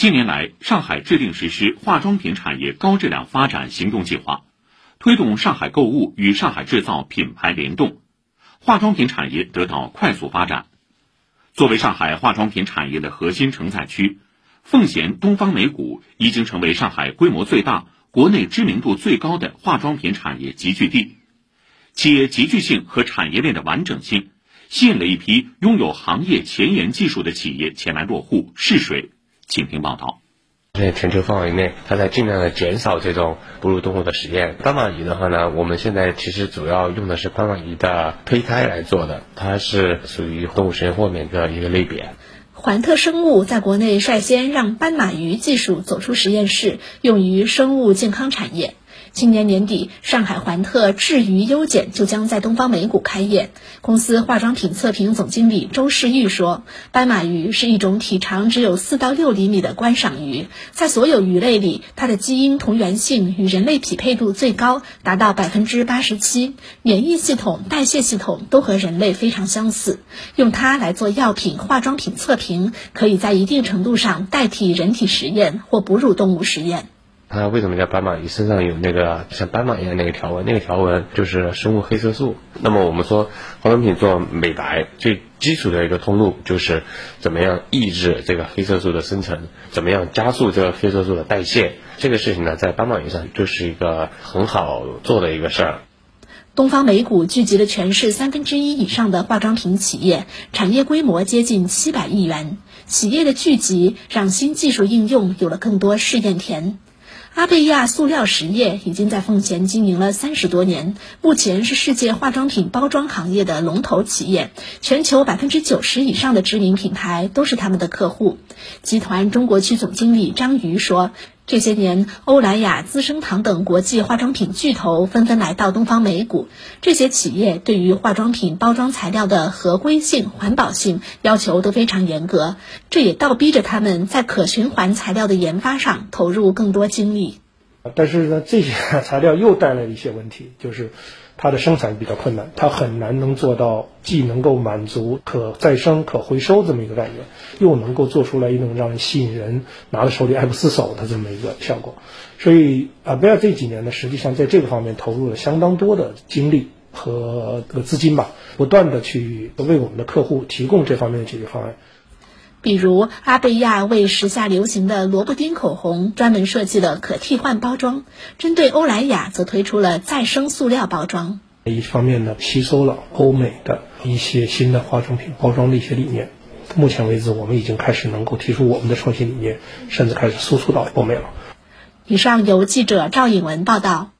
近年来，上海制定实施化妆品产业高质量发展行动计划，推动上海购物与上海制造品牌联动，化妆品产业得到快速发展。作为上海化妆品产业的核心承载区，奉贤东方美谷已经成为上海规模最大、国内知名度最高的化妆品产业集聚地。企业集聚性和产业链的完整性，吸引了一批拥有行业前沿技术的企业前来落户试水。请听报道。在全球范围内，它在尽量的减少这种哺乳动物的实验。斑马鱼的话呢，我们现在其实主要用的是斑马鱼的胚胎来做的，它是属于动物实验豁免的一个类别。环特生物在国内率先让斑马鱼技术走出实验室，用于生物健康产业。今年年底，上海环特智鱼优检就将在东方美谷开业。公司化妆品测评总经理周世玉说：“斑马鱼是一种体长只有四到六厘米的观赏鱼，在所有鱼类里，它的基因同源性与人类匹配度最高，达到百分之八十七，免疫系统、代谢系统都和人类非常相似。用它来做药品、化妆品测评，可以在一定程度上代替人体实验或哺乳动物实验。”它为什么叫斑马鱼？身上有那个像斑马一样那个条纹，那个条纹就是生物黑色素。那么我们说化妆品做美白最基础的一个通路就是怎么样抑制这个黑色素的生成，怎么样加速这个黑色素的代谢。这个事情呢，在斑马鱼上就是一个很好做的一个事儿。东方美谷聚集了全市三分之一以上的化妆品企业，产业规模接近七百亿元。企业的聚集让新技术应用有了更多试验田。阿贝亚塑料实业已经在奉贤经营了三十多年，目前是世界化妆品包装行业的龙头企业，全球百分之九十以上的知名品牌都是他们的客户。集团中国区总经理张瑜说。这些年，欧莱雅、资生堂等国际化妆品巨头纷纷来到东方美谷。这些企业对于化妆品包装材料的合规性、环保性要求都非常严格，这也倒逼着他们在可循环材料的研发上投入更多精力。但是呢，这些材料又带来一些问题，就是。它的生产比较困难，它很难能做到既能够满足可再生、可回收这么一个概念，又能够做出来一种让人吸引人拿在手里爱不释手的这么一个效果。所以，阿贝尔这几年呢，实际上在这个方面投入了相当多的精力和资金吧，不断的去为我们的客户提供这方面的解决方案。比如，阿贝亚为时下流行的萝卜丁口红专门设计了可替换包装；针对欧莱雅，则推出了再生塑料包装。一方面呢，吸收了欧美的一些新的化妆品包装的一些理念。目前为止，我们已经开始能够提出我们的创新理念，甚至开始输出到欧美了。以上由记者赵颖文报道。